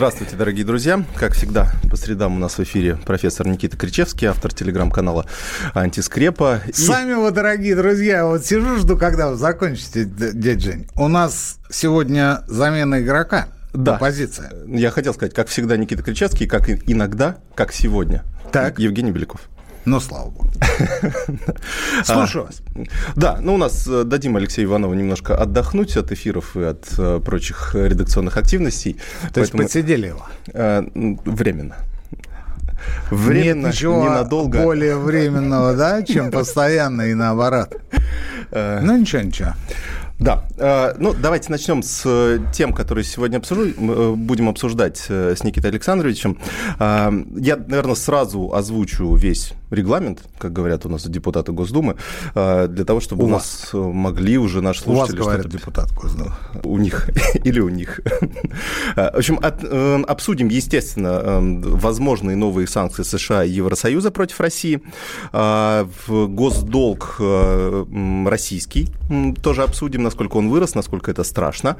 Здравствуйте, дорогие друзья. Как всегда, по средам у нас в эфире профессор Никита Кричевский, автор телеграм-канала «Антискрепа». И- Сами вы, дорогие друзья, вот сижу, жду, когда вы закончите, д- дядя Жень. У нас сегодня замена игрока. Да. Позиция. Я хотел сказать, как всегда, Никита Кричевский, как иногда, как сегодня. Так. Евгений Беляков. Ну, слава богу. Слушаю вас. Да, ну у нас э, дадим Алексею Иванову немножко отдохнуть от эфиров и от э, прочих редакционных активностей. То есть подсидели его. э, временно. Временно, Нет ничего ненадолго. более временного, да, чем постоянно и наоборот. Ну, ничего, ничего. Да, э, ну давайте начнем с э, тем, которые сегодня обсужу- э, будем обсуждать с Никитой Александровичем. Я, наверное, сразу озвучу весь регламент, как говорят у нас депутаты Госдумы, для того, чтобы У у, нас могли уже наши У вас, слушатели говорят, депутат Госдумы. у них или у них. В общем, от- обсудим, естественно, возможные новые санкции США и Евросоюза против России. Госдолг российский тоже обсудим, насколько он вырос, насколько это страшно.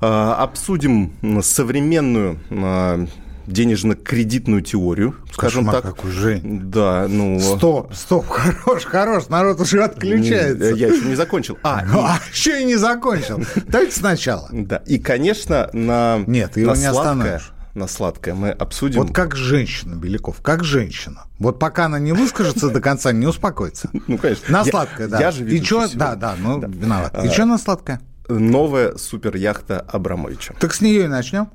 А, Обсудим современную а, денежно-кредитную теорию, скажем Кошмар так. какой, Жень. Да, ну... Стоп, стоп, хорош, хорош, народ уже отключается. Я еще не закончил. А, и- А, еще и не закончил. Давайте сначала. Да, и, конечно, на, Нет, его на не сладкое, остановишь. На сладкое мы обсудим. Вот как женщина, Беляков, как женщина. Вот пока она не выскажется до конца, не успокоится. Ну, конечно. На сладкое, да. Я же И сегодня. да, да, ну, виноват. И что на сладкое? Новая суперяхта Абрамовича. Так с нее и начнем.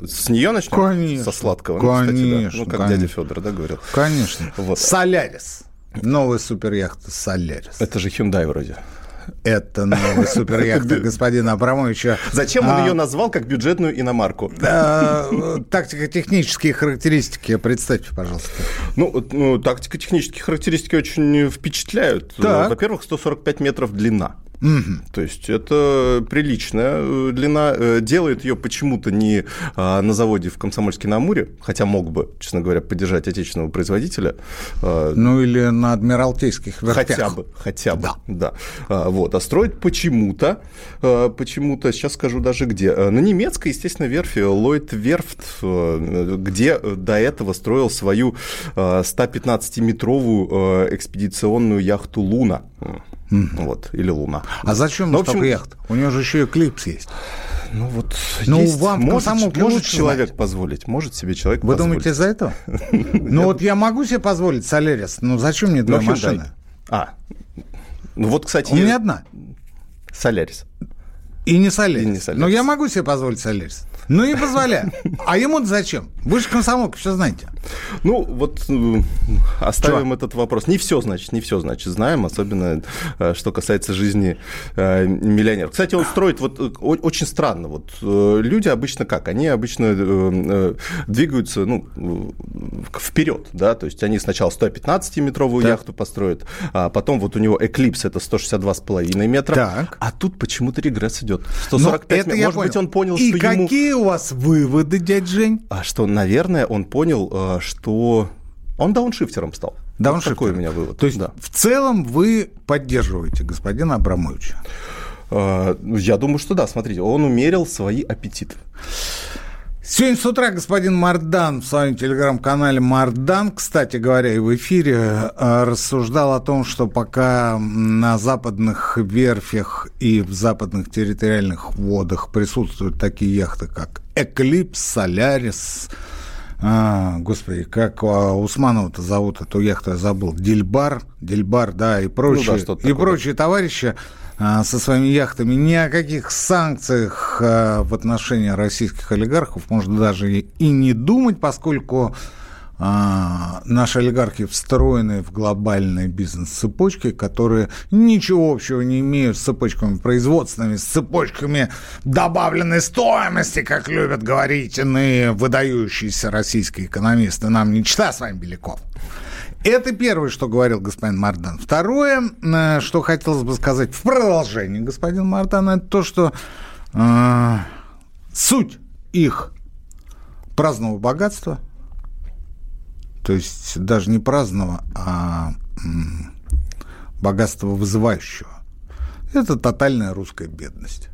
С нее начнем? Конечно. Со сладкого. Ну, кстати, да. Конечно, Ну, как конечно. дядя Федор, да, говорил. Конечно. Вот. Солярис. Новая суперяхта Солярис. Это же Hyundai вроде. Это новая суперяхта господина Абрамовича. Зачем он А, ее назвал как бюджетную иномарку? Тактико-технические характеристики, представьте, пожалуйста. Ну, ну, тактико-технические характеристики очень впечатляют. Во-первых, 145 метров длина. То есть это приличная э, длина. Э, Делает ее почему-то не а, на заводе в Комсомольске-на-Амуре, хотя мог бы, честно говоря, поддержать отечественного производителя. А, Ну или на Адмиралтейских вертях. Хотя бы, хотя бы, Да. да. А, вот. А строит почему-то, а, почему-то, сейчас скажу даже где, на немецкой, естественно, верфи Ллойд Верфт, где до этого строил свою а, 115-метровую а, экспедиционную яхту «Луна». Вот, или «Луна». А зачем Ну, общем, яхт? У него же еще и клипс есть. Ну вот, Ну, есть, вам, может, комсомолке, может человек знать. позволить, может себе человек Вы позволить. думаете, из-за этого? Ну вот я могу себе позволить Солярис, ну зачем мне Ну, две машины? А, ну вот, кстати, У меня одна. Солярис. И не Солярис. И не Солярис. Но я могу себе позволить Солярис. Ну не позволяю. А ему зачем? Вы же комсомолка, все знаете. Ну, вот э, оставим этот вопрос. Не все, значит, не все, значит, знаем, особенно э, что касается жизни э, миллионеров. Кстати, он строит вот э, очень странно. Вот люди обычно как? Они обычно э, двигаются, ну, вперед, да, то есть они сначала 115-метровую Так. яхту построят, а потом вот у него Эклипс это 162,5 метра, Так. а тут почему-то регресс идет. Ну, 145 это метров. Может быть, понял. он понял, И что ему... у вас выводы, дядь Жень? А что, наверное, он понял, э, что он дауншифтером стал. Вот Дауншифтер. такой у меня вывод. То есть да. в целом вы поддерживаете господина Абрамовича. Э, Я думаю, что да. Смотрите, он умерил свои аппетиты. Сегодня с утра господин Мардан в своем телеграм-канале Мардан, кстати говоря, и в эфире э, рассуждал о том, что пока на западных верфях и в западных территориальных водах присутствуют такие яхты, как Эклипс, Солярис, а, господи, как а, Усманова-то зовут эту яхту, я забыл, Дильбар, Дильбар, да, и прочие, Ну что-то и прочие товарищи а, со своими яхтами. Ни о каких санкциях а, в отношении российских олигархов можно даже и не думать, поскольку а, наши олигархи встроены в глобальные бизнес-цепочки, которые ничего общего не имеют с цепочками производственными, с цепочками добавленной стоимости, как любят говорить иные выдающиеся российские экономисты. Нам не чита с вами Беляков. Это первое, что говорил господин Мардан. Второе, э, что хотелось бы сказать в продолжении господина Мардана, это то, что э, суть их праздного богатства, то есть даже не праздного, а богатства вызывающего, это тотальная русская бедность.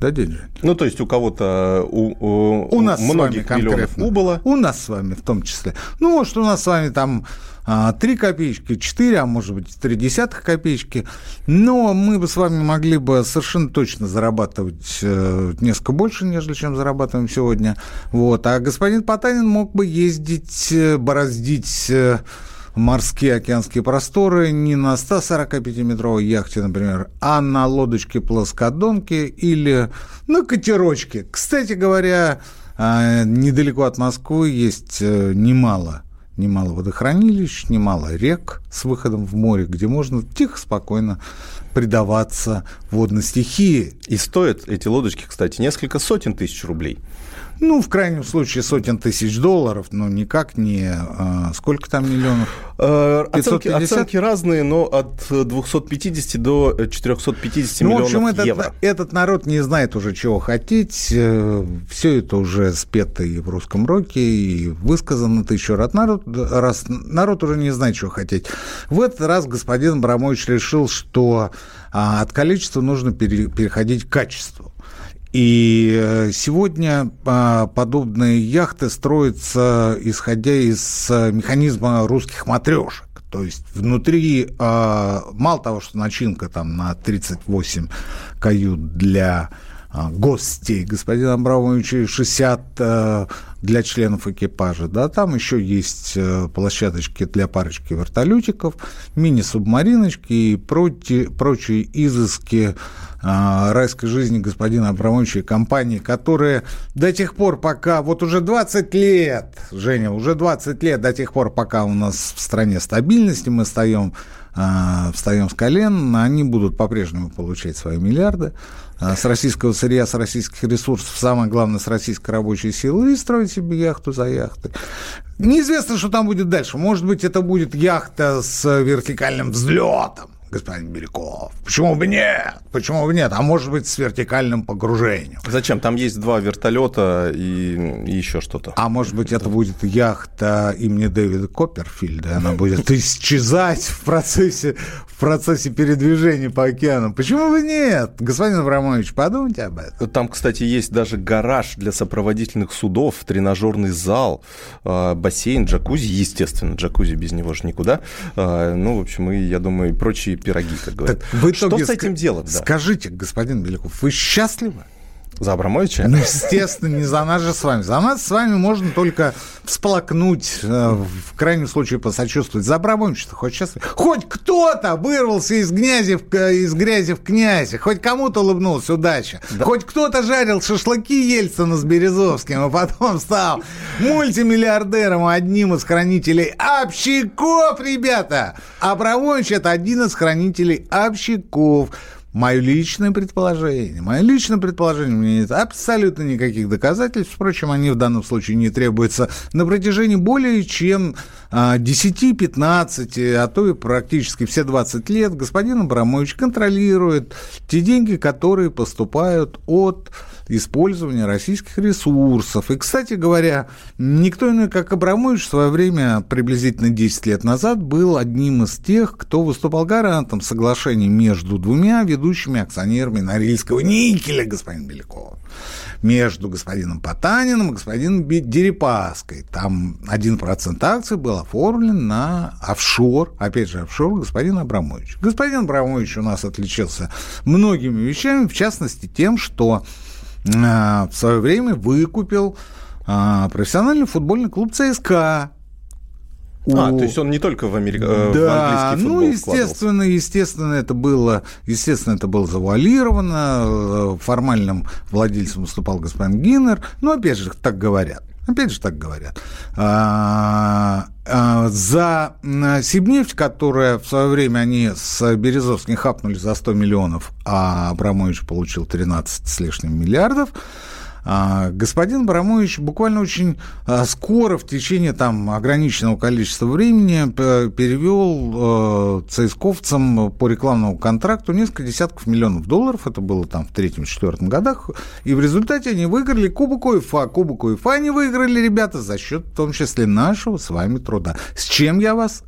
Да, Жень? Ну, то есть у кого-то, у, у, у нас многих с вами миллионов убыло. У нас с вами в том числе. Ну, может, у нас с вами там а, 3 копеечки, 4, а может быть, 3 десятых копеечки. Но мы бы с вами могли бы совершенно точно зарабатывать э, несколько больше, нежели чем зарабатываем сегодня. Вот. А господин Потанин мог бы ездить, э, бороздить э, морские океанские просторы не на 145-метровой яхте, например, а на лодочке-плоскодонке или на катерочке. Кстати говоря, а, недалеко от Москвы есть э, немало немало водохранилищ, немало рек с выходом в море, где можно тихо, спокойно предаваться водной стихии. И стоят эти лодочки, кстати, несколько сотен тысяч рублей. Ну, в крайнем случае, сотен тысяч долларов, но никак не... А, сколько там миллионов? Э, оценки, оценки разные, но от 250 до 450 ну, миллионов в общем, этот, евро. этот народ не знает уже, чего хотеть. Э, Все это уже спето и в русском роке, и высказано тысячу раз. Народ, раз. народ уже не знает, чего хотеть. В этот раз господин Абрамович решил, что а, от количества нужно переходить к качеству. И э, сегодня а, подобные яхты строятся, исходя из э, механизма русских матрешек. То есть внутри, а, мало того, что начинка там на 38 кают для а, гостей господина Абрамовича 60 э, для членов экипажа. Да, там еще есть площадочки для парочки вертолетиков, мини-субмариночки и прочие, изыски а, райской жизни господина Абрамовича и компании, которые до тех пор, пока, вот уже 20 лет, Женя, уже 20 лет до тех пор, пока у нас в стране стабильности, мы а, встаем с колен, они будут по-прежнему получать свои миллиарды а, с российского сырья, с российских ресурсов, самое главное, с российской рабочей силы, и строить себе яхту за яхтой. Неизвестно, что там будет дальше. Может быть, это будет яхта с вертикальным взлетом господин Беляков. Почему бы нет? Почему бы нет? А может быть, с вертикальным погружением. Зачем? Там есть два вертолета и, и еще что-то. А может быть, это будет яхта имени Дэвида Копперфильда, она будет исчезать в процессе, в процессе передвижения по океану. Почему бы нет? Господин Абрамович, подумайте об этом. Там, кстати, есть даже гараж для сопроводительных судов, тренажерный зал, а, бассейн, джакузи, естественно, джакузи без него же никуда. А, ну, в общем, и, я думаю, и прочие пироги, как говорят. Так в итоге Что с этим делать? Да? Скажите, господин Беляков, вы счастливы? За Абрамовича? Ну, естественно, не за нас же с вами. За нас с вами можно только всплакнуть, э, в крайнем случае посочувствовать. За Абрамовича хоть сейчас... Хоть кто-то вырвался из грязи, в, из грязи в князи, хоть кому-то улыбнулся, удача. Да. Хоть кто-то жарил шашлыки Ельцина с Березовским, а потом стал мультимиллиардером, одним из хранителей общаков, ребята. Абрамович – это один из хранителей общаков. Мое личное предположение. Мое личное предположение. У меня нет абсолютно никаких доказательств. Впрочем, они в данном случае не требуются на протяжении более чем 10-15, а, а то и практически все 20 лет господин Абрамович контролирует те деньги, которые поступают от использования российских ресурсов. И, кстати говоря, никто иной, как Абрамович, в свое время, приблизительно 10 лет назад, был одним из тех, кто выступал гарантом соглашений между двумя ведущими акционерами Норильского никеля, господин Беляков между господином Потаниным и господином Дерипаской. Там 1% акций был оформлен на офшор, опять же, офшор господина Абрамовича. Господин Абрамович у нас отличился многими вещами, в частности тем, что в свое время выкупил а, профессиональный футбольный клуб ЦСКА. А, то есть он не только в, Америк... Э, да, в английский футбол ну, естественно, естественно, это было, естественно, это было завуалировано, э, формальным владельцем выступал господин Гиннер, но, опять же, так говорят. Опять же так говорят. А, а, за Сибнефть, которая в свое время они с Березовским хапнули за 100 миллионов, а Абрамович получил 13 с лишним миллиардов, господин Барамович буквально очень а, скоро, в течение там ограниченного количества времени, перевел цейсковцам по рекламному контракту несколько десятков миллионов долларов. Это было там в третьем-четвертом годах. И в результате они выиграли Кубок УЕФА. Кубок УЕФА они выиграли, ребята, за счет, в том числе, нашего с вами труда. С чем я вас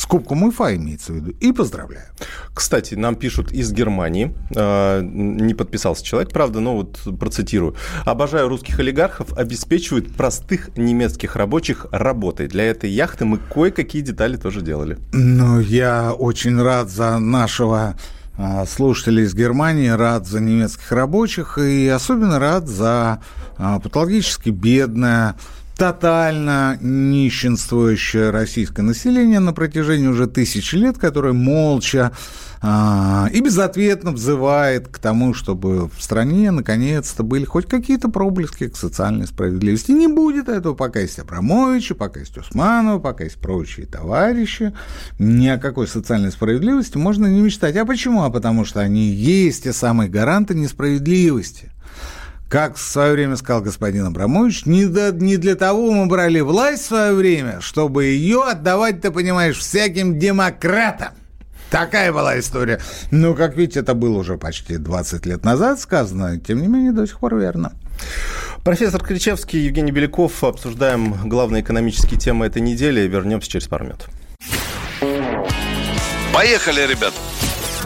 с Кубком УЕФА имеется в виду. И поздравляю. Кстати, нам пишут из Германии. А, не подписался человек, правда, но вот процитирую. «Обожаю русских олигархов, обеспечивают простых немецких рабочих работой. Для этой яхты мы кое-какие детали тоже делали». Ну, я очень рад за нашего а, слушателей из Германии, рад за немецких рабочих и особенно рад за а, патологически бедное тотально нищенствующее российское население на протяжении уже тысячи лет, которое молча а, и безответно взывает к тому, чтобы в стране наконец-то были хоть какие-то проблески к социальной справедливости. Не будет этого, пока есть Абрамовича, пока есть Усманова, пока есть прочие товарищи. Ни о какой социальной справедливости можно не мечтать. А почему? А потому что они есть те самые гаранты несправедливости – как в свое время сказал господин Абрамович, не, до, не для того мы брали власть в свое время, чтобы ее отдавать, ты понимаешь, всяким демократам. Такая была история. Ну, как видите, это было уже почти 20 лет назад сказано, тем не менее, до сих пор верно. Профессор Кричевский, Евгений Беляков. Обсуждаем главные экономические темы этой недели. Вернемся через пару минут. Поехали, ребят!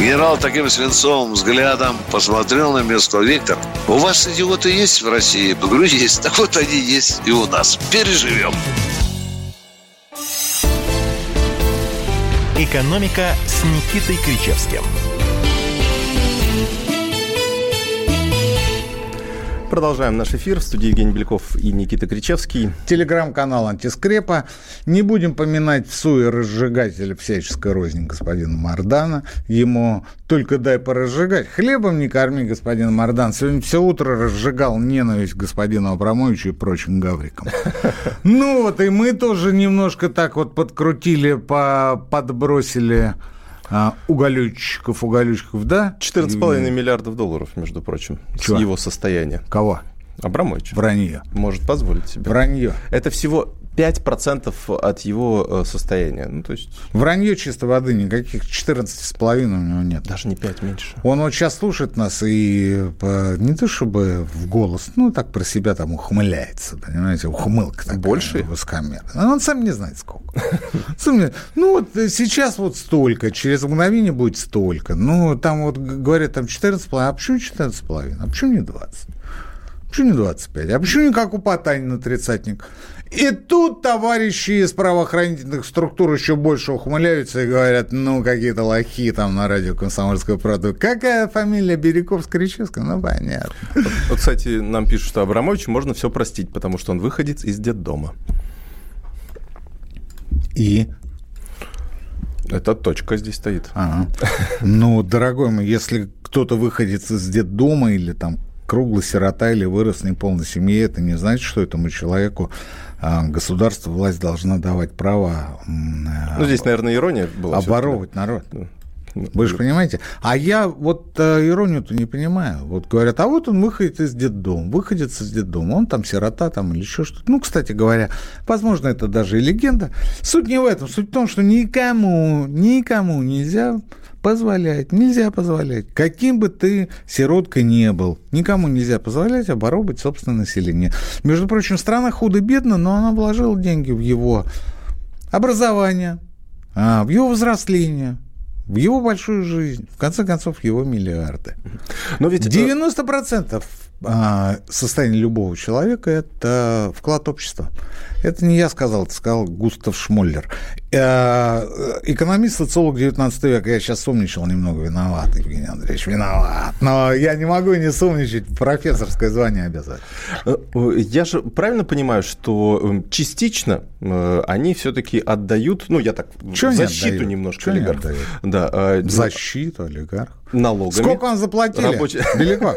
Генерал таким свинцовым взглядом посмотрел на меня и сказал, Виктор, у вас идиоты есть в России? Я говорю, есть. Так вот они есть и у нас. Переживем. «Экономика» с Никитой Кричевским – Продолжаем наш эфир. В студии Евгений Беляков и Никита Кричевский. Телеграм-канал «Антискрепа». Не будем поминать в суе разжигателя всяческой розни господина Мардана. Ему только дай поразжигать. Хлебом не корми, господин Мардан. Сегодня все утро разжигал ненависть господину Абрамовичу и прочим гаврикам. Ну вот, и мы тоже немножко так вот подкрутили, подбросили а, уголючков, уголючков, да? 14,5 миллиардов долларов, между прочим, Чего? его состояния. Кого? Абрамович. Вранье. Может позволить себе. Вранье. Это всего 5% от его э, состояния. Ну, то есть... Вранье чисто воды, никаких 14,5 у него нет. Даже не 5 меньше. Он вот сейчас слушает нас и не то чтобы в голос, ну, так про себя там ухмыляется, понимаете, ухмылка такая. Больше? Высокомерная. Но он сам не знает сколько. Ну, вот сейчас вот столько, через мгновение будет столько. Ну, там вот говорят, там 14,5, а почему 14,5? А почему не 20? Почему не 25? А почему не как у Потанина тридцатник? И тут товарищи из правоохранительных структур еще больше ухмыляются и говорят, ну, какие-то лохи там на радио «Комсомольская правда». Какая фамилия Береговская-Речевская? Ну, понятно. Вот, вот, кстати, нам пишут, что Абрамовичу можно все простить, потому что он выходец из детдома. И? Это точка здесь стоит. Ага. Ну, дорогой мой, если кто-то выходит из детдома или там круглый сирота или вырос в неполной семье, это не значит, что этому человеку государство, власть должна давать право... Ну, здесь, наверное, ирония была. Оборовывать народ. Вы же понимаете? А я вот э, иронию-то не понимаю. Вот говорят, а вот он выходит из детдома, выходит из детдома, он там сирота там или еще что-то. Ну, кстати говоря, возможно, это даже и легенда. Суть не в этом. Суть в том, что никому, никому нельзя позволять, нельзя позволять. Каким бы ты сироткой не был, никому нельзя позволять оборобить собственное население. Между прочим, страна худо-бедно, но она вложила деньги в его образование, а, в его взросление, в его большую жизнь, в конце концов, его миллиарды. Но ведь 90% а, состояния любого человека – это вклад общества. Это не я сказал, это сказал Густав Шмоллер. Э, экономист, социолог 19 века. Я сейчас сумничал немного. Виноват, Евгений Андреевич, виноват. Но я не могу не сумничать. Профессорское звание обязательно. Э, я же правильно понимаю, что эм, частично э, они все-таки отдают, ну, я так, Чего защиту немножко Чего олигархов. Да, защиту олигархов. Налогами. Сколько вам заплатили? Рабочие... Далеко.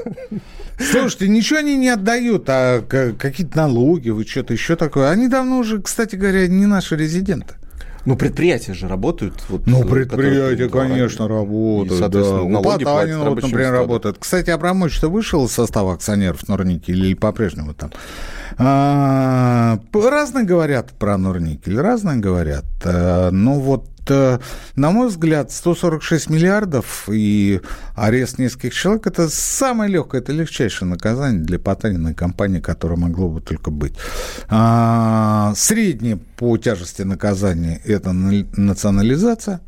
Слушайте, ничего они не отдают, а какие-то налоги, вы что-то еще такое. Они давно уже, кстати говоря, не наши резиденты. Ну, предприятия же работают. Вот, ну, предприятия, конечно, работают. И, да. У Потанина, вот, например, складу. работает. Кстати, Абрамович-то вышел из состава акционеров Норники или по-прежнему там? А, разные говорят про Норникель, разные говорят. А, ну, вот Э, на мой взгляд, 146 миллиардов и арест нескольких человек – это самое легкое, это легчайшее наказание для Потаниной компании, которое могло бы только быть. А, среднее по тяжести наказания – это национализация.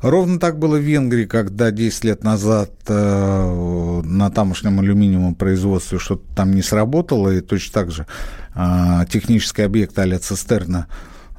Ровно так было в Венгрии, когда 10 лет назад э, на тамошнем алюминиевом производстве что-то там не сработало, и точно так же э, технический объект а цистерна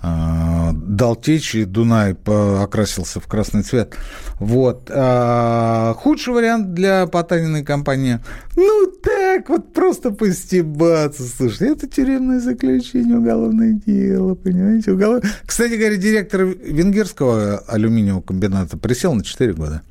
дал течь, и Дунай окрасился в красный цвет. Вот. А худший вариант для Потаниной компании. Ну, так вот просто постебаться. Слушай, это тюремное заключение, уголовное дело, понимаете? Уголов... Кстати говоря, директор венгерского алюминиевого комбината присел на 4 года.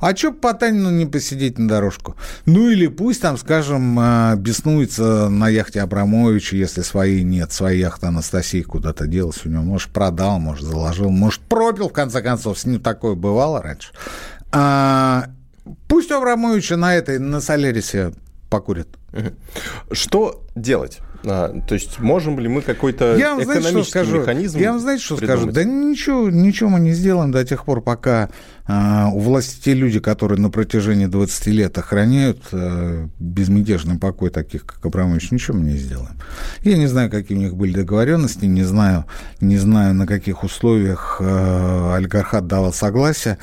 А что Потанину не посидеть на дорожку? Ну или пусть там, скажем, а, беснуется на яхте Абрамовича, если своей нет, своя яхта Анастасии куда-то делась у него. Может, продал, может, заложил, может, пропил, в конце концов. С ним такое бывало раньше. А, пусть Абрамовича на этой, на Солярисе покурит. Что делать? А, то есть можем ли мы какой-то я вам, экономический знаете, что скажу? механизм Я вам знаете, что придумать? скажу? Да ничего, ничего мы не сделаем до тех пор, пока а, у власти те люди, которые на протяжении 20 лет охраняют а, безмятежный покой таких, как Абрамович, ничего мы не сделаем. Я не знаю, какие у них были договоренности, не знаю, не знаю на каких условиях а, олигархат давал согласие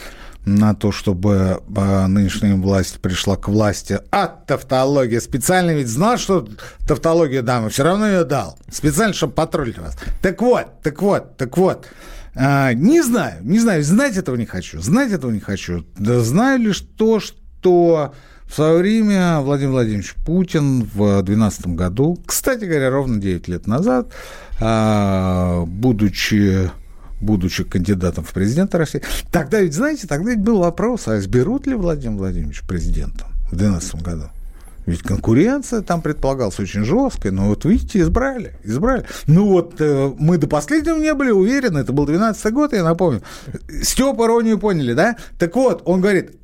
на то, чтобы а, нынешняя власть пришла к власти от тавтологии. Специально ведь знал, что тавтологию дам, и все равно ее дал. Специально, чтобы потроллить вас. Так вот, так вот, так вот. А, не знаю, не знаю, знать этого не хочу, знать этого не хочу. Да знаю лишь то, что в свое время Владимир Владимирович Путин в 2012 году, кстати говоря, ровно 9 лет назад, а, будучи будучи кандидатом в президенты России. Тогда ведь, знаете, тогда ведь был вопрос, а изберут ли Владимир Владимирович президентом в 2012 году? Ведь конкуренция там предполагалась очень жесткая, но вот видите, избрали, избрали. Ну вот э, мы до последнего не были уверены, это был 12 год, я напомню. Степа иронию поняли, да? Так вот, он говорит,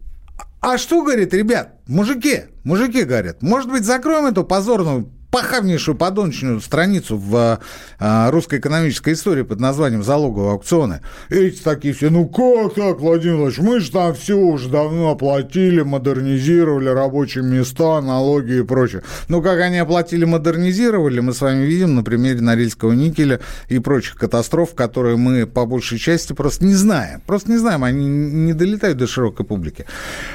а что, говорит, ребят, мужики, мужики, говорят, может быть, закроем эту позорную похабнейшую подончную страницу в а, русской экономической истории под названием «Залоговые аукционы». Эти такие все, ну как так, Владимир Владимирович, мы же там все уже давно оплатили, модернизировали рабочие места, налоги и прочее. Ну как они оплатили, модернизировали, мы с вами видим на примере Норильского никеля и прочих катастроф, которые мы по большей части просто не знаем. Просто не знаем, они не долетают до широкой публики.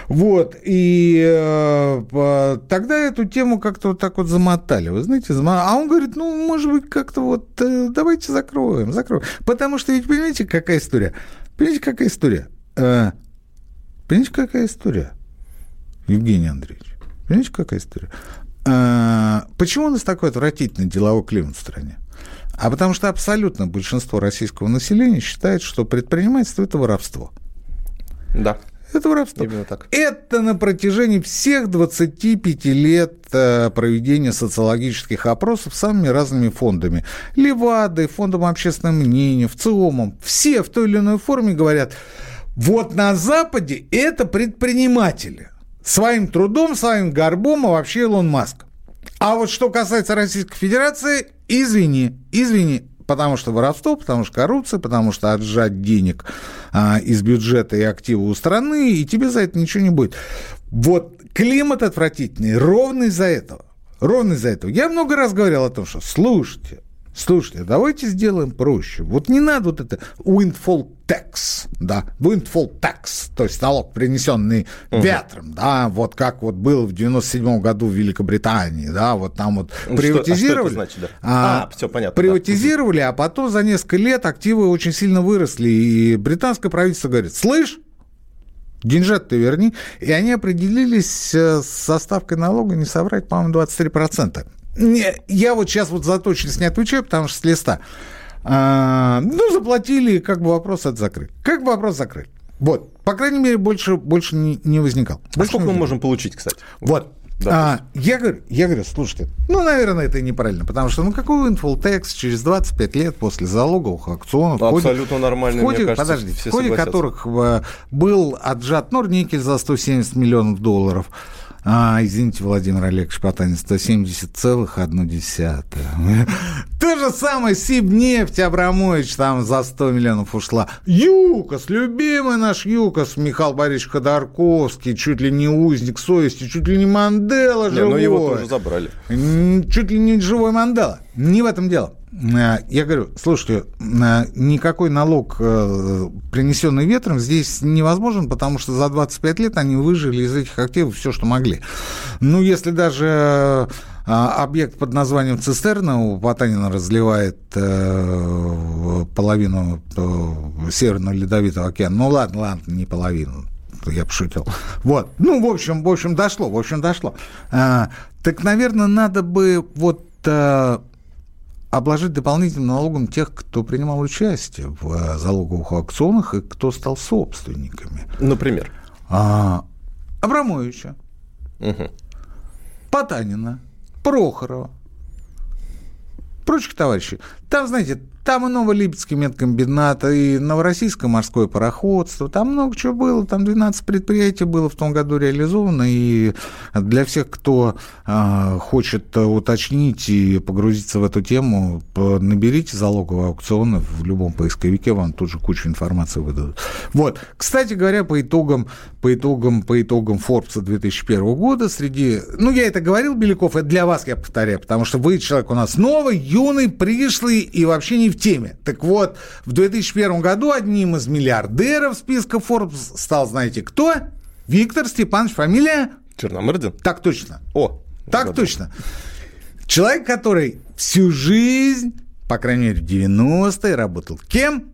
Вот, и э, тогда эту тему как-то вот так вот замотали сказали, вы знаете, а он говорит, ну, может быть, как-то вот э, давайте закроем, закроем. Потому что ведь, понимаете, какая история? Понимаете, какая история? Э, понимаете, какая история, Евгений Андреевич? Понимаете, какая история? Э, почему у нас такой отвратительный деловой климат в стране? А потому что абсолютно большинство российского населения считает, что предпринимательство – это воровство. Да. Это воровство. Именно так. Это на протяжении всех 25 лет э, проведения социологических опросов самыми разными фондами. Левадой, фондом общественного мнения, ВЦИОМом. Все в той или иной форме говорят, вот на Западе это предприниматели. Своим трудом, своим горбом, а вообще Илон Маск. А вот что касается Российской Федерации, извини, извини, потому что воровство, потому что коррупция, потому что отжать денег а, из бюджета и активы у страны, и тебе за это ничего не будет. Вот климат отвратительный ровно из-за этого. Ровно из-за этого. Я много раз говорил о том, что слушайте, Слушайте, давайте сделаем проще. Вот не надо вот это windfall tax, да, windfall tax, то есть налог, принесенный угу. ветром, да, вот как вот было в 97 году в Великобритании, да, вот там вот ну, приватизировали. Что, а, что значит, да? а, а, все понятно. Приватизировали, да. а потом за несколько лет активы очень сильно выросли, и британское правительство говорит, слышь, деньжат ты верни. И они определились э, с ставкой налога, не соврать, по-моему, 23%. Не, я вот сейчас вот за точность не отвечаю, потому что с листа. А, ну, заплатили, как бы вопрос от закрыт. Как бы вопрос закрыт. Вот, по крайней мере, больше, больше не, не возникал. А сколько мы можем получить, кстати? Вот. Да, а, я, говорю, я говорю, слушайте, ну, наверное, это неправильно, потому что, ну, какой инфол через 25 лет после залоговых аукционов... Ну, абсолютно нормально, в ходе, мне кажется, подожди, в ходе которых э, был отжат Норникель за 170 миллионов долларов, а, извините, Владимир Олегович Потанин, 170,1. То же самое Сибнефть Абрамович там за 100 миллионов ушла. ЮКОС, любимый наш ЮКОС, Михаил Борисович Ходорковский, чуть ли не узник совести, чуть ли не Мандела живой. Не, ну его тоже забрали. Чуть ли не живой Мандела. Не в этом дело. Э, я говорю, слушайте, э, никакой налог, э, принесенный ветром, здесь невозможен, потому что за 25 лет они выжили из этих активов все, что могли. Ну, если даже объект под названием цистерна у Потанина разливает половину Северного Ледовитого океана, ну ладно, ладно, не половину, я пошутил. Вот. Ну, в общем, в общем, дошло, в общем, дошло. Так, наверное, надо бы вот обложить дополнительным налогом тех, кто принимал участие в э, залоговых аукционах и кто стал собственниками. Например? А, Абрамовича, угу. Потанина, Прохорова, прочих товарищей. Там, знаете, там и Новолипецкий медкомбинат, и Новороссийское морское пароходство, там много чего было, там 12 предприятий было в том году реализовано, и для всех, кто э, хочет уточнить и погрузиться в эту тему, наберите залоговые аукционы в любом поисковике, вам тут же кучу информации выдадут. Вот, кстати говоря, по итогам, по итогам, по итогам Forbes 2001 года среди, ну, я это говорил, Беляков, это для вас я повторяю, потому что вы человек у нас новый, юный, пришлый и вообще не в теме. Так вот, в 2001 году одним из миллиардеров списка Forbes стал, знаете, кто? Виктор Степанович, фамилия? Черномырдин? Так точно. О. Так точно. Человек, который всю жизнь, по крайней мере, в 90-е работал кем?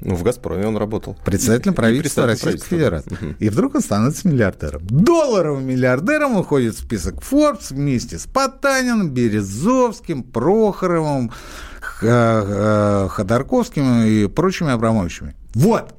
Ну, в «Газпроме» он работал. Председателем правительства Российской Федерации. Угу. И вдруг он становится миллиардером. Долларовым миллиардером уходит в список Forbes вместе с Потаниным, Березовским, Прохоровым, Ходорковским и прочими Абрамовичами. Вот.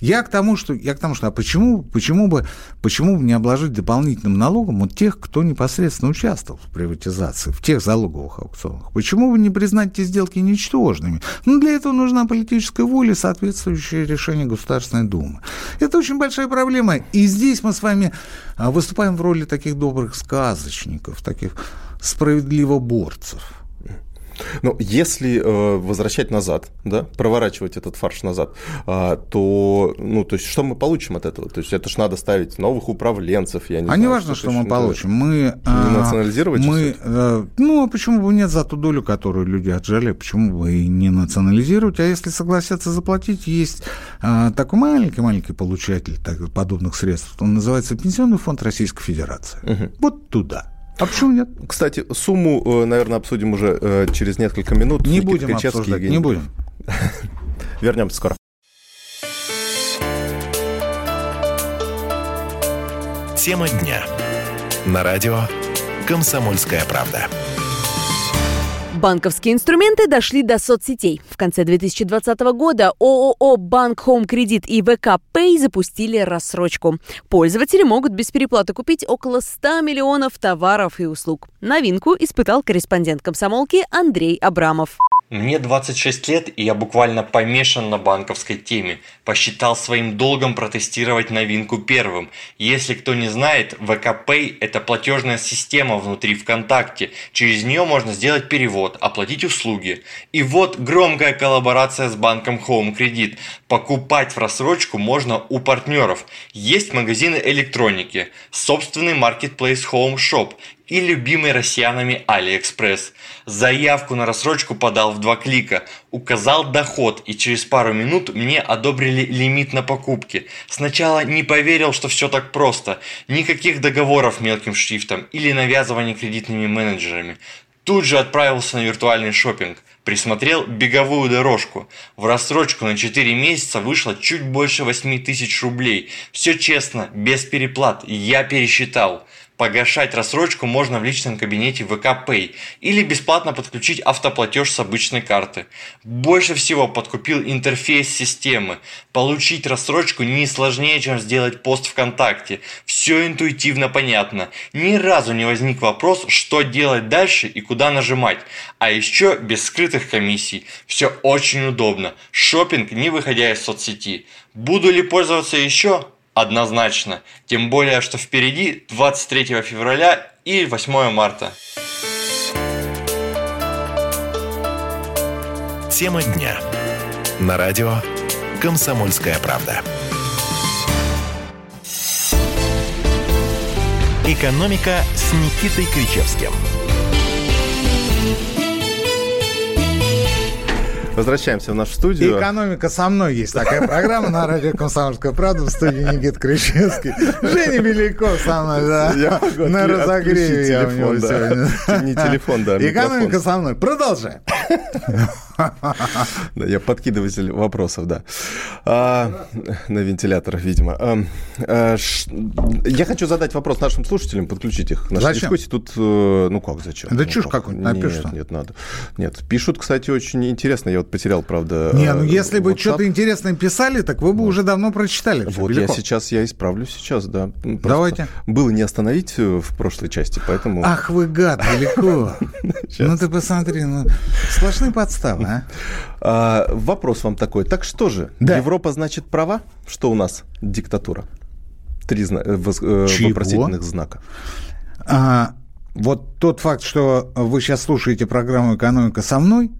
Я к тому, что, я к тому, что а почему, почему, бы, почему бы не обложить дополнительным налогом вот тех, кто непосредственно участвовал в приватизации, в тех залоговых аукционах? Почему бы не признать эти сделки ничтожными? Ну, для этого нужна политическая воля соответствующее решение Государственной Думы. Это очень большая проблема. И здесь мы с вами а, выступаем в роли таких добрых сказочников, таких справедливоборцев. Ну, если э, возвращать назад, да, проворачивать этот фарш назад, э, то, ну, то есть, что мы получим от этого? То есть, это ж надо ставить новых управленцев, я не а знаю. А не важно, что, что мы получим. Мы, не а, национализировать? Мы, э, ну, а почему бы нет за ту долю, которую люди отжали, почему бы и не национализировать? А если согласятся заплатить, есть э, такой маленький-маленький получатель так, подобных средств, он называется Пенсионный фонд Российской Федерации. Угу. Вот туда. А почему нет? Кстати, сумму, э, наверное, обсудим уже э, через несколько минут. Не Никита будем Кричевский, обсуждать, Евгений. не будем. Вернемся скоро. Тема дня. На радио «Комсомольская правда». Банковские инструменты дошли до соцсетей. В конце 2020 года ООО «Банк Хоум Кредит» и ВК Pay запустили рассрочку. Пользователи могут без переплаты купить около 100 миллионов товаров и услуг. Новинку испытал корреспондент комсомолки Андрей Абрамов. Мне 26 лет, и я буквально помешан на банковской теме. Посчитал своим долгом протестировать новинку первым. Если кто не знает, ВКПay – это платежная система внутри ВКонтакте. Через нее можно сделать перевод, оплатить услуги. И вот громкая коллаборация с банком Home Credit. Покупать в рассрочку можно у партнеров. Есть магазины электроники, собственный marketplace Home Shop и любимый россиянами AliExpress. Заявку на рассрочку подал в два клика, указал доход и через пару минут мне одобрили лимит на покупки. Сначала не поверил, что все так просто. Никаких договоров мелким шрифтом или навязывания кредитными менеджерами. Тут же отправился на виртуальный шопинг. Присмотрел беговую дорожку. В рассрочку на 4 месяца вышло чуть больше 8 тысяч рублей. Все честно, без переплат. Я пересчитал. Погашать рассрочку можно в личном кабинете ВК Pay или бесплатно подключить автоплатеж с обычной карты. Больше всего подкупил интерфейс системы. Получить рассрочку не сложнее, чем сделать пост ВКонтакте. Все интуитивно понятно. Ни разу не возник вопрос, что делать дальше и куда нажимать. А еще без скрытых комиссий. Все очень удобно. Шопинг не выходя из соцсети. Буду ли пользоваться еще? Однозначно. Тем более, что впереди 23 февраля и 8 марта. Тема дня. На радио «Комсомольская правда». «Экономика» с Никитой Кричевским – Возвращаемся в нашу студию. «Экономика со мной» есть такая программа на радио «Комсомольская правда» в студии Никита Кричевский. Женя Беляков со мной, да. На разогреве я у него сегодня. Не телефон, да, «Экономика со мной». Продолжаем. Да, я подкидыватель вопросов, да. А, на вентиляторах, видимо. А, а. Я хочу задать вопрос нашим слушателям, подключить их к нашей зачем? дискуссии. Тут, э, ну как, зачем? Да ну, чушь как? какую-нибудь напишешь. Нет, надо. Нет, пишут, кстати, очень интересно. Я вот потерял, правда... Не, ну если бы что-то интересное писали, так вы бы уже давно прочитали. Вот я сейчас, я исправлю сейчас, да. Просто Давайте. Было не остановить э, в прошлой части, поэтому... Ах вы гад, далеко. Ну ты посмотри, ну сплошные подставы, а. А, вопрос вам такой. Так что же, Да. Европа значит права? Что у нас диктатура? Три зна- э, э, Чего? вопросительных знака. А, вот тот факт, что вы сейчас слушаете программу «Экономика со мной»,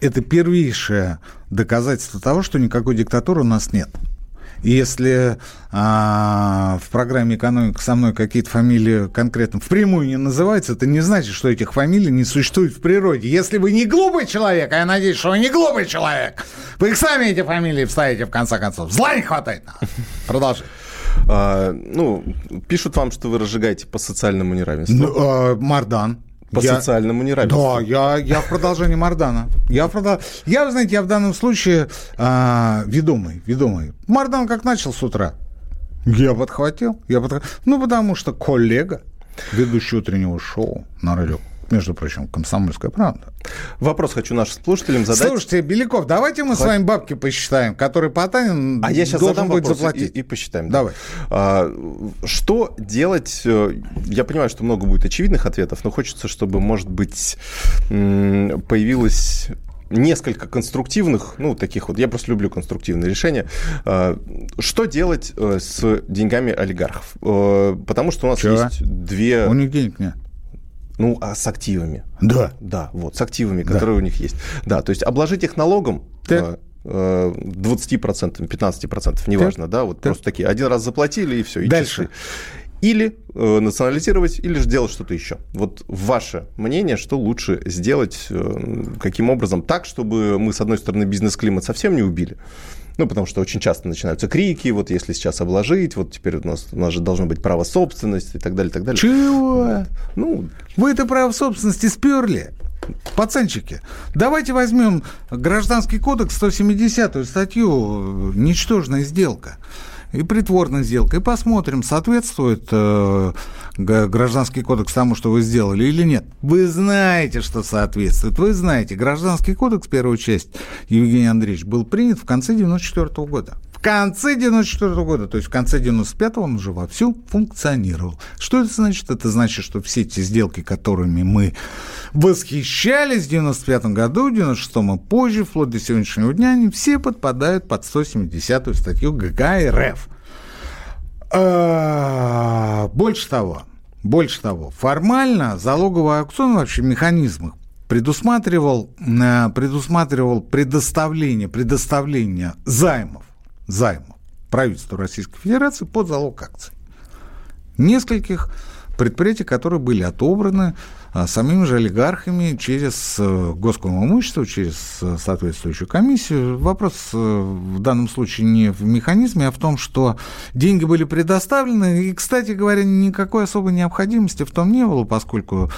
это первейшее доказательство того, что никакой диктатуры у нас нет. Если а, в программе «Экономика со мной» какие-то фамилии конкретно впрямую не называются, это не значит, что этих фамилий не существует в природе. Если вы не глупый человек, а я надеюсь, что вы не глупый человек, вы их сами эти фамилии вставите в конце концов. Зла не хватает. Продолжи. А, ну, пишут вам, что вы разжигаете по социальному неравенству. Ну, а, Мардан. По Я- социальному неравенству. Да, я, я в продолжении Мардана. Я, в продол- я, вы знаете, я в данном случае а, ведомый, ведомый. Мардан как начал с утра. Я подхватил, я подхватил. Ну, потому что коллега, ведущий утреннего шоу на радио, между прочим, «Комсомольская правда». Вопрос хочу нашим слушателям задать. Слушайте, Беляков, давайте мы с вами бабки посчитаем, которые Потанин А я сейчас должен будет заплатить. И, и посчитаем. да. Давай. А, что делать? э, Я понимаю, что много будет очевидных ответов, но хочется, чтобы, может быть, появилось несколько конструктивных, ну, таких вот, я просто люблю конструктивные решения. А, Что делать э, с деньгами олигархов? Э, Потому что у нас Чего? есть две, У них денег нет. Ну, а с активами. Да. Да, вот, с активами, которые у них есть. Да, то есть обложить их налогом Так. э, э, 20%, 15%, неважно, да, вот Так. просто такие, один раз заплатили и все, и Дальше. часы. Или э, национализировать, или же делать что-то еще. Вот ваше мнение, что лучше сделать, э, каким образом, так, чтобы мы, с одной стороны, бизнес-климат совсем не убили, ну, потому что очень часто начинаются крики, вот если сейчас обложить, вот теперь у нас, у нас же должно быть право собственности и так далее, и так далее. Чего? Ну, Вы это право собственности сперли. Пацанчики, давайте возьмем Гражданский кодекс, 170-ю статью «Ничтожная сделка» и притворная сделка, и посмотрим, соответствует э, Гражданский кодекс тому, что вы сделали или нет. Вы знаете, что соответствует, вы знаете. Гражданский кодекс, первая часть, Евгений Андреевич, был принят в конце 94 года. В конце 94 года, то есть в конце 95 он уже вовсю функционировал. Что это значит? Это значит, что все эти сделки, которыми мы восхищались в 95 году, в 96 и позже, вплоть до сегодняшнего дня, они все подпадают под 170 статью ГК РФ. А, Больше того, больше того, формально залоговый аукцион вообще механизм их предусматривал, э, предусматривал предоставление, предоставление займов, займов правительству Российской Федерации под залог акций. Нескольких предприятия, которые были отобраны а, самими же олигархами через э, госкомимущество, через э, соответствующую комиссию. Вопрос э, в данном случае не в механизме, а в том, что деньги были предоставлены, и, кстати говоря, никакой особой необходимости в том не было, поскольку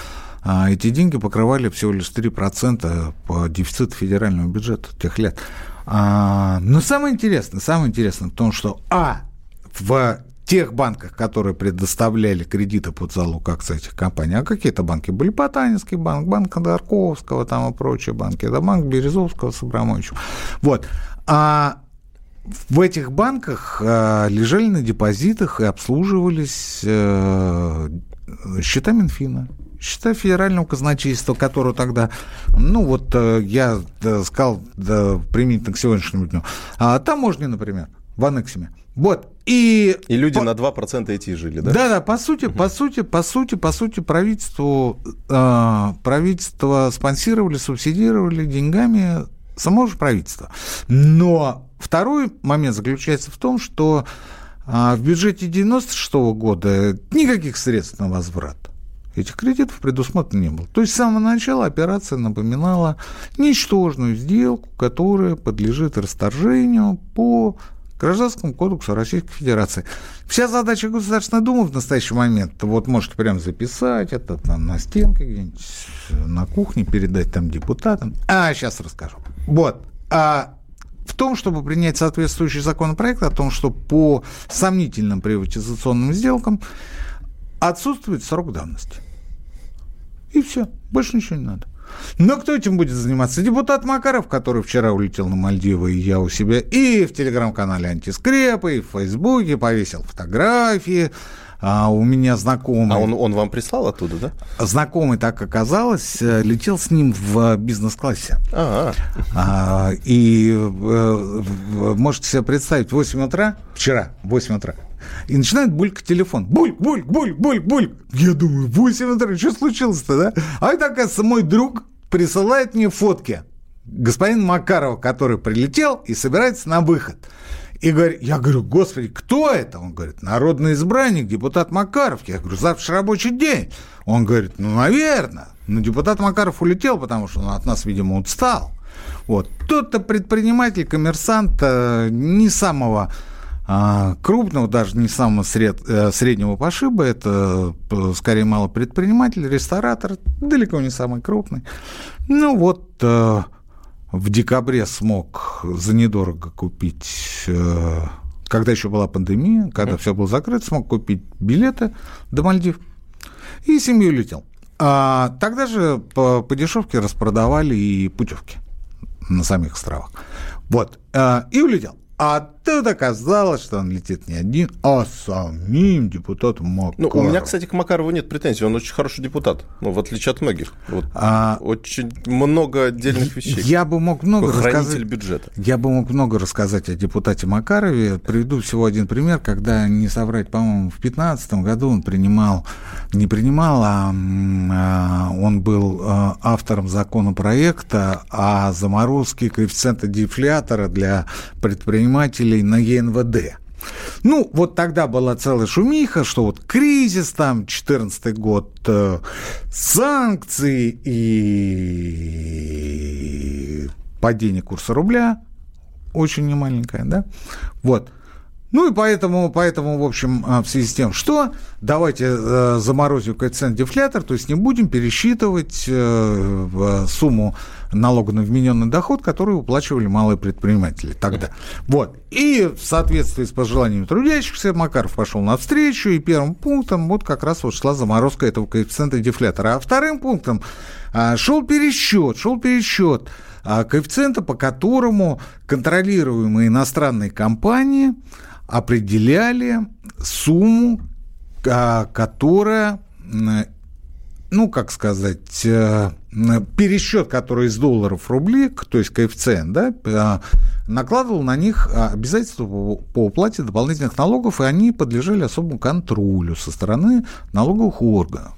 а, эти деньги покрывали всего лишь 3% по дефициту федерального бюджета тех лет. А, но самое интересное, самое интересное в том, что, а, в тех банках, которые предоставляли кредиты под залог акций этих компаний, а какие-то банки были Потанинский банк, банк Ходорковского там и прочие банки, это банк Березовского с Абрамовичем. Вот. А в этих банках э, лежали на депозитах и обслуживались э, счета Минфина, счета федерального казначейства, которого тогда, ну вот э, я сказал да, применительно к сегодняшнему дню, а таможни, например, в Аннексиме. Вот. И, и люди по... на 2% эти жили, да? Да, да, по сути, по сути, по сути, по сути, правительству, э, правительство спонсировали, субсидировали деньгами само же правительство. Но второй момент заключается в том, что э, в бюджете 96 -го года никаких средств на возврат этих кредитов предусмотрено не было. То есть с самого начала операция напоминала ничтожную сделку, которая подлежит расторжению по Гражданскому кодексу Российской Федерации. Вся задача Государственной Думы в настоящий момент, вот можете прямо записать это там, на стенке где-нибудь, на кухне, передать там депутатам. А, сейчас расскажу. Вот. А в том, чтобы принять соответствующий законопроект о том, что по сомнительным приватизационным сделкам отсутствует срок давности. И все, больше ничего не надо. Но кто этим будет заниматься? Депутат Макаров, который вчера улетел на Мальдивы, и я у себя, и в телеграм-канале Антискрепа, и в Фейсбуке повесил фотографии. А у меня знакомый... А он, он вам прислал оттуда, да? Знакомый, так оказалось, э, летел с ним в бизнес-классе. А, а, и э, можете себе представить, 8 утра, вчера, 8 утра, и начинает булькать телефон. Буль, буль, буль, буль, буль. Я думаю, 8 утра, что случилось-то, да? А это, оказывается, мой друг присылает мне фотки господин Макарова, который прилетел и собирается на выход. И говорит, я говорю, господи, кто это? Он говорит, народный избранник, депутат Макаров. Я говорю, завтра рабочий день. Он говорит, ну, наверное. Но депутат Макаров улетел, потому что он от нас, видимо, устал. Вот. Тот-то предприниматель, коммерсант э, не самого а, крупного, даже не самого сред, э, среднего пошиба, это э, скорее малопредприниматель, ресторатор, далеко не самый крупный. Ну вот в декабре смог за недорого купить, когда еще была пандемия, когда все было закрыто, смог купить билеты до Мальдив и семью летел. А тогда же по, по дешевке распродавали и путевки на самих островах. Вот. И улетел. А тут оказалось, что он летит не один, а самим депутатом Макаровым. Ну, у меня, кстати, к Макарову нет претензий. Он очень хороший депутат, ну, в отличие от многих. Вот, а, очень много отдельных вещей. Я бы мог много Хранитель рассказать. бюджета. Я бы мог много рассказать о депутате Макарове. Приведу всего один пример, когда, не соврать, по-моему, в 2015 году он принимал, не принимал, а, а он был а, автором законопроекта о заморозке коэффициента дефлятора для предпринимателей на ЕНВД. Ну, вот тогда была целая шумиха, что вот кризис там, 14 год, э, санкции и падение курса рубля, очень немаленькое, да? Вот. Ну и поэтому, поэтому, в общем, а, в связи с тем, что давайте э, заморозим коэффициент дефлятор, то есть не будем пересчитывать э, сумму налога на вмененный доход, который уплачивали малые предприниматели тогда. Вот. И в соответствии с пожеланиями трудящихся Макаров пошел навстречу, и первым пунктом вот как раз вот шла заморозка этого коэффициента дефлятора. А вторым пунктом а, шел пересчет, шел пересчет а, коэффициента, по которому контролируемые иностранные компании – определяли сумму, а, которая, ну, как сказать, э, пересчет, который из долларов в рубли, то есть коэффициент, да, а, накладывал на них обязательства по уплате дополнительных налогов, и они подлежали особому контролю со стороны налоговых органов.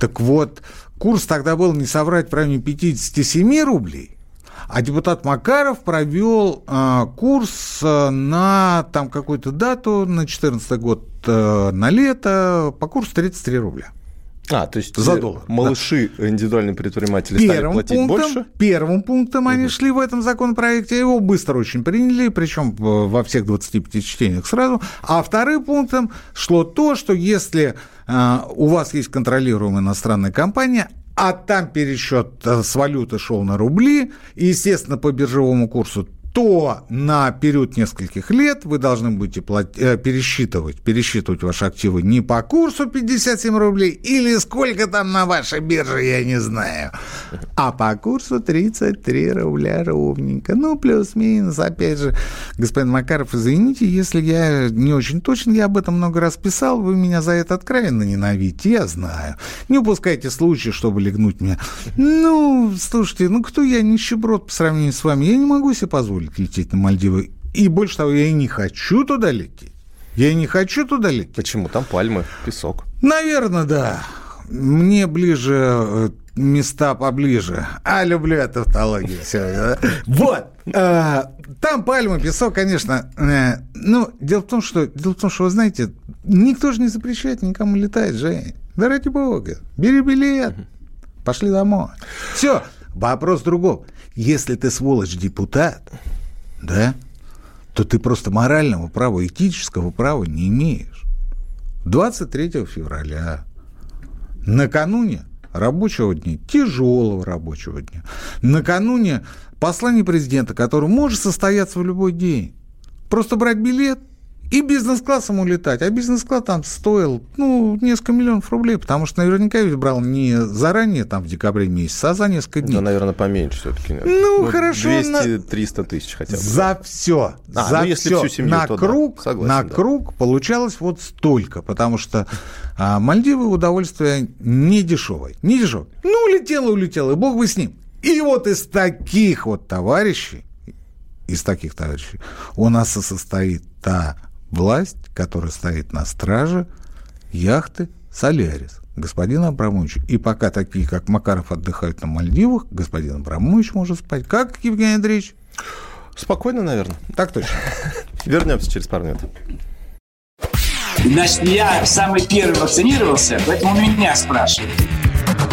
Так вот, курс тогда был, не соврать, в районе 57 рублей, а депутат Макаров провел э, курс на там какую-то дату, на 2014 год, э, на лето, по курсу 33 рубля. А, то есть за доллар. Малыши, да. индивидуальные предприниматели первым стали платить пунктом, больше? Первым пунктом угу. они шли в этом законопроекте, его быстро очень приняли, причем во всех 25 чтениях сразу. А вторым пунктом шло то, что если э, у вас есть контролируемая иностранная компания, а там пересчет э, с валюты шел на рубли, и, естественно, по биржевому курсу то на период нескольких лет вы должны будете платить, э, пересчитывать, пересчитывать ваши активы не по курсу 57 рублей или сколько там на вашей бирже, я не знаю, а по курсу 33 рубля ровненько. Ну, плюс-минус, опять же. Господин Макаров, извините, если я не очень точен, я об этом много раз писал, вы меня за это откровенно ненавидите, я знаю. Не упускайте случая, чтобы легнуть меня. Ну, слушайте, ну кто я, нищеброд по сравнению с вами? Я не могу себе позволить позволить лететь на Мальдивы. И больше того, я и не хочу туда лететь. Я и не хочу туда лететь. Почему? Там пальмы, песок. Наверное, да. Мне ближе э, места поближе. А, люблю эту тавтологию. Все, Вот. А, там пальмы, песок, конечно. Э, ну, дело в том, что, дело в том, что, вы знаете, никто же не запрещает никому летать, Жень. Да ради бога. Бери билет. Пошли домой. Все. Вопрос другого. Если ты, сволочь, депутат, да, то ты просто морального права, этического права не имеешь. 23 февраля, накануне рабочего дня, тяжелого рабочего дня, накануне послания президента, который может состояться в любой день, просто брать билет и бизнес-классом улетать. А бизнес-класс там стоил, ну, несколько миллионов рублей, потому что наверняка ведь брал не заранее, там, в декабре месяце, а за несколько дней. Да, наверное, поменьше все-таки. Ну, вот хорошо. 200-300 тысяч хотя бы. За все. А, за ну, если все. Всю семью, на то круг, да. Согласен, на да. круг получалось вот столько, потому что а, Мальдивы удовольствие не дешевое. Не дешевое. Ну, улетело, улетело, и бог бы с ним. И вот из таких вот товарищей, из таких товарищей у нас и состоит та власть, которая стоит на страже яхты «Солярис» господина Абрамовича. И пока такие, как Макаров, отдыхают на Мальдивах, господин Абрамович может спать. Как, Евгений Андреевич? Спокойно, наверное. Так точно. Вернемся через пару минут. Значит, я самый первый вакцинировался, поэтому меня спрашивают.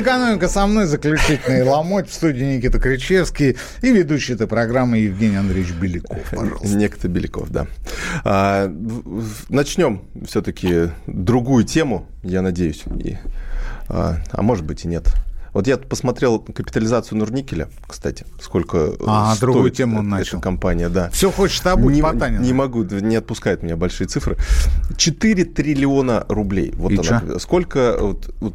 Экономика со мной, заключительный ломоть в студии Никита Кричевский и ведущий этой программы Евгений Андреевич Беляков, пожалуйста. Некто Беляков, да. А, начнем все-таки другую тему, я надеюсь, и, а, а может быть и нет. Вот я посмотрел капитализацию Нурникеля, кстати, сколько а, стоит другую тему он начал. эта компания, да. Все хочет обуть не, Потанина. не могу, не отпускает меня большие цифры. 4 триллиона рублей. Вот и она. Сколько вот, вот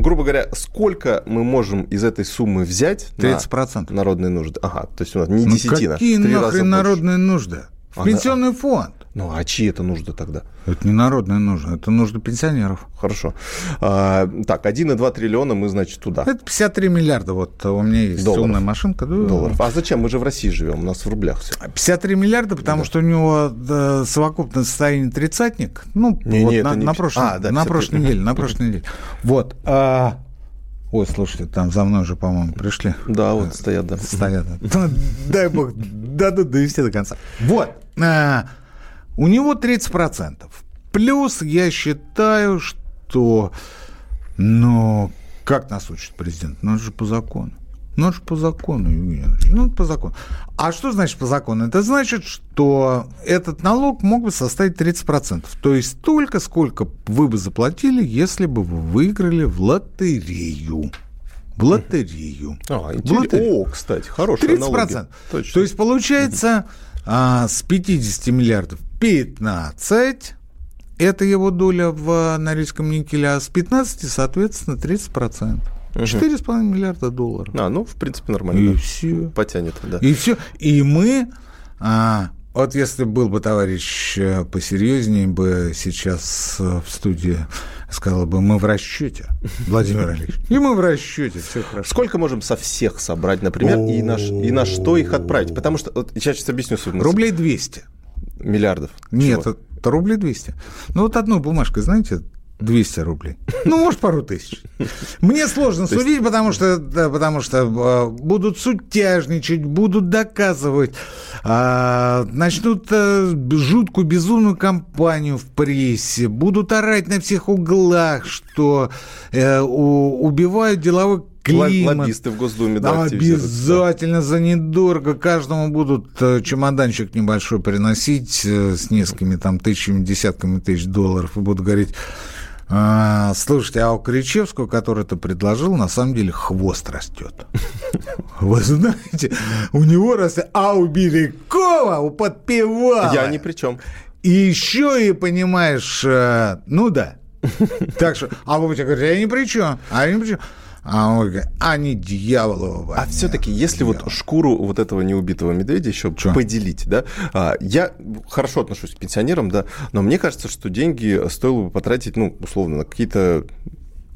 грубо говоря, сколько мы можем из этой суммы взять 30%. на народные нужды? Ага, то есть у нас не ну десятина. Какие нахрен народные нужды? В Она... пенсионный фонд. Ну, а чьи это нужды тогда? Это не народные нужды, это нужды пенсионеров. Хорошо. А, так, 1,2 триллиона мы, значит, туда. Это 53 миллиарда. Вот у меня есть Долларов. умная машинка. Да. Долларов. А зачем? Мы же в России живем, у нас в рублях все. 53 миллиарда, потому да. что у него да, совокупное состояние тридцатник. Ну, не, вот не, на, не... на, прошлой, а, да, на прошлой неделе. На прошлой неделе. Вот. А, Ой, слушайте, там за мной уже, по-моему, пришли. Да, вот стоят, да. Стоят. Дай бог, дадут довести до конца. Вот. У него 30%. Плюс я считаю, что... Ну, как нас учит президент? Ну, это же по закону. Ну, это же по закону, Евгений Ну, это по закону. А что значит по закону? Это значит, что этот налог мог бы составить 30%. То есть столько, сколько вы бы заплатили, если бы вы выиграли в лотерею. В лотерею. А, в лотерею. О, кстати, хорошая 30%. Точно. То есть получается а, с 50 миллиардов 15 это его доля в Норильском никеле, а с 15, соответственно, 30%. Угу. 4,5 миллиарда долларов. А, ну, в принципе, нормально. И да. все. Потянет, да. И все. И мы... А, вот если был бы товарищ э, посерьезнее бы сейчас э, в студии сказал бы, мы в расчете, Владимир Ильич. И мы в расчете, все хорошо. Сколько можем со всех собрать, например, и на, и на что их отправить? Потому что, вот, я сейчас объясню свою мысль. Рублей 200. Миллиардов. Нет, Чего? это рублей 200. Ну вот одной бумажкой, знаете, 200 рублей. Ну, может, пару тысяч. Мне сложно судить, потому что, да, потому что э, будут сутяжничать, будут доказывать, э, начнут э, жуткую безумную кампанию в прессе, будут орать на всех углах, что э, у, убивают деловой климат. Лоббисты в Госдуме, да, Обязательно за недорого. Каждому будут э, чемоданчик небольшой приносить э, с несколькими там тысячами, десятками тысяч долларов и будут говорить, а, слушайте, а у Кричевского, который это предложил, на самом деле хвост растет. Вы знаете, у него растет, а у Белякова, у подпевала. Я ни при чем. И еще и, понимаешь, э, ну да. Так что, а вы будете говорить, я ни при чем, а я ни при чем. А он говорит, а не дьяволу. А все-таки, если дьявол. вот шкуру вот этого неубитого медведя еще Чё? поделить, да, а, я хорошо отношусь к пенсионерам, да, но мне кажется, что деньги стоило бы потратить, ну, условно, на какие-то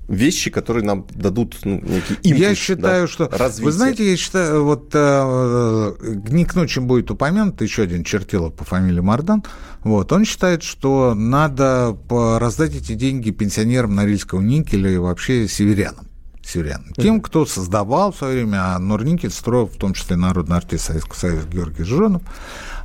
вещи, которые нам дадут ну, некий импульс. Я считаю, да, что... Развитие. Вы знаете, я считаю, вот э, не к ночи будет упомянут еще один чертилов по фамилии Мардан. Вот, он считает, что надо раздать эти деньги пенсионерам Норильского никеля и вообще северянам северян. Тем, кто создавал в свое время, а Норникель строил в том числе народный артист Советского Союза Георгий Жонов.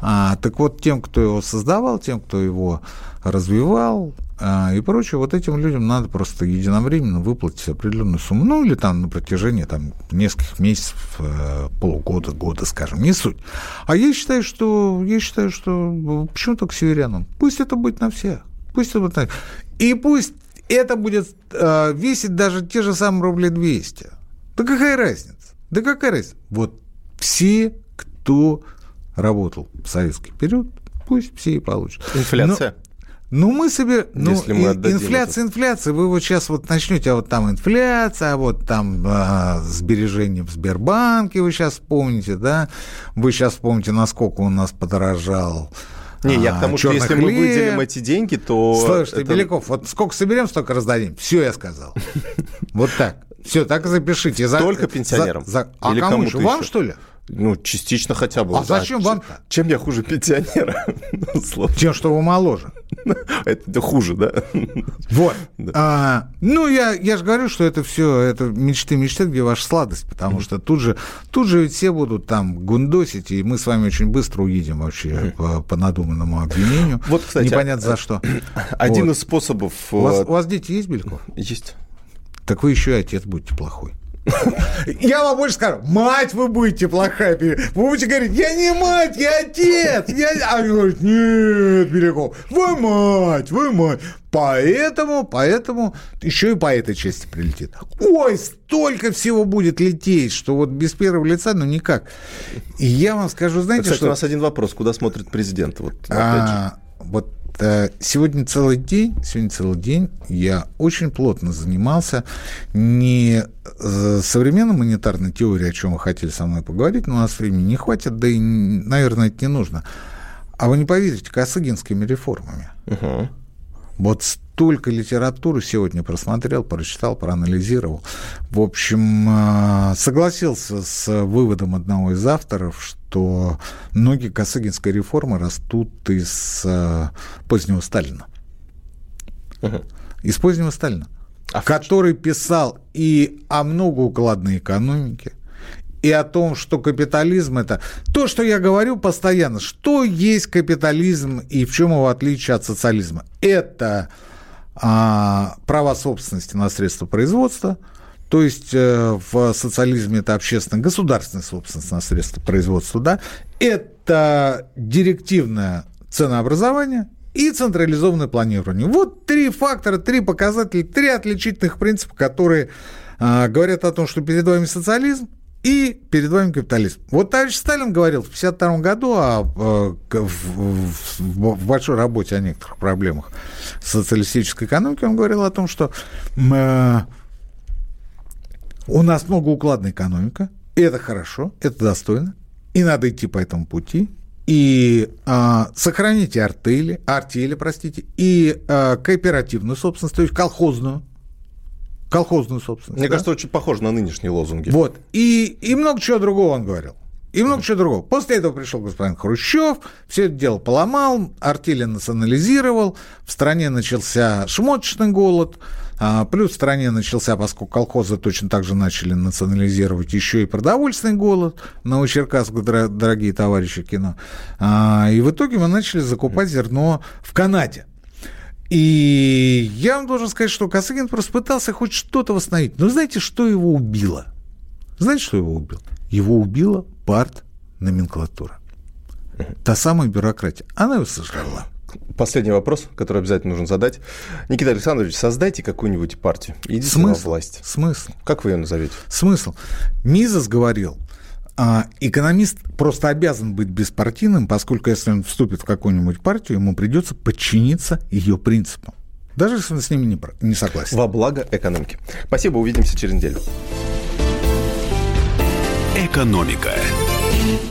А, так вот, тем, кто его создавал, тем, кто его развивал а, и прочее, вот этим людям надо просто единовременно выплатить определенную сумму, ну или там на протяжении там, нескольких месяцев, э, полугода, года, скажем, не суть. А я считаю, что, я считаю, что почему только северянам? Пусть это будет на всех. Пусть это будет на... И пусть это будет э, весить даже те же самые рубли 200. Да какая разница? Да какая разница? Вот все, кто работал в советский период, пусть все и получат. Инфляция. Но, ну, мы себе, ну, Если мы инфляция, это. инфляция, вы вот сейчас вот начнете, а вот там инфляция, а вот там а, сбережения в Сбербанке, вы сейчас вспомните, да, вы сейчас вспомните, насколько у нас подорожал не, я к тому, что если хлеб. мы выделим эти деньги, то... Слушайте, это... Беляков, вот сколько соберем, столько раздадим. Все, я сказал. Вот так. Все, так и запишите. Только пенсионерам? А кому же? Вам, что ли? Ну, частично хотя бы. А зачем вам Чем я хуже пенсионера? Тем, что вы моложе. Это хуже, да? Вот. А, ну, я, я же говорю, что это все, это мечты, мечты, где ваша сладость, потому что тут же, тут же ведь все будут там гундосить, и мы с вами очень быстро уедем вообще по, по надуманному обвинению. Вот, кстати, непонятно за что. Один вот. из способов... У вас, у вас дети есть, Бельков? Есть. Так вы еще и отец будете плохой. Я вам больше скажу, мать вы будете плохая. Вы будете говорить, я не мать, я отец. Я... А они говорят, нет, Беляков, вы мать, вы мать. Поэтому, поэтому еще и по этой части прилетит. Ой, столько всего будет лететь, что вот без первого лица, ну никак. И я вам скажу, знаете, Кстати, что... у нас один вопрос, куда смотрит президент? Вот, а, вот Э, сегодня целый день, сегодня целый день я очень плотно занимался не э, современной монетарной теорией, о чем вы хотели со мной поговорить, но у нас времени не хватит, да и, наверное, это не нужно. А вы не поверите, косыгинскими реформами. Угу. Вот столько литературы сегодня просмотрел, прочитал, проанализировал. В общем, э, согласился с выводом одного из авторов, что ноги Косыгинской реформы растут из э, позднего Сталина. Угу. Из позднего Сталина. А который писал и о многоукладной экономике, и о том, что капитализм это то, что я говорю постоянно, что есть капитализм и в чем его отличие от социализма. Это а, права собственности на средства производства, то есть э, в социализме это общественная государственная собственность на средства производства, да, это директивное ценообразование и централизованное планирование. Вот три фактора, три показателя, три отличительных принципа, которые а, говорят о том, что перед вами социализм, и перед вами капитализм. Вот товарищ Сталин говорил в 1952 году о, э, в, в, в большой работе о некоторых проблемах социалистической экономики, он говорил о том, что э, у нас многоукладная экономика, и это хорошо, это достойно, и надо идти по этому пути, и а, сохраните артели, артели, простите, и а, кооперативную собственность, то есть колхозную, колхозную собственность. Мне да? кажется, очень похоже на нынешние лозунги. Вот. И, и много чего другого он говорил. И много чего другого. После этого пришел господин Хрущев, все это дело поломал, артели национализировал, в стране начался шмоточный голод, а, плюс в стране начался, поскольку колхозы точно так же начали национализировать, еще и продовольственный голод, Новочеркасск, дорогие товарищи кино. А, и в итоге мы начали закупать зерно в Канаде. И я вам должен сказать, что Косыгин просто пытался хоть что-то восстановить. Но знаете, что его убило? Знаете, что его убило? Его убила парт номенклатура. Та самая бюрократия. Она его сожрала. Последний вопрос, который обязательно нужно задать. Никита Александрович, создайте какую-нибудь партию. Идите Смысл? на власть. Смысл? Как вы ее назовете? Смысл. Мизес говорил, а, экономист просто обязан быть беспартийным, поскольку если он вступит в какую-нибудь партию, ему придется подчиниться ее принципам. Даже если он с ними не согласен. Во благо экономики. Спасибо, увидимся через неделю. Экономика.